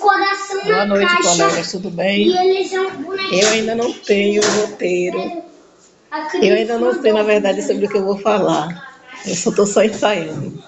coração Boa na noite, caixa. colegas, tudo bem? Eu ainda não tenho roteiro. Eu ainda não sei, na verdade, sobre o que eu vou falar. Eu só estou só ensaiando.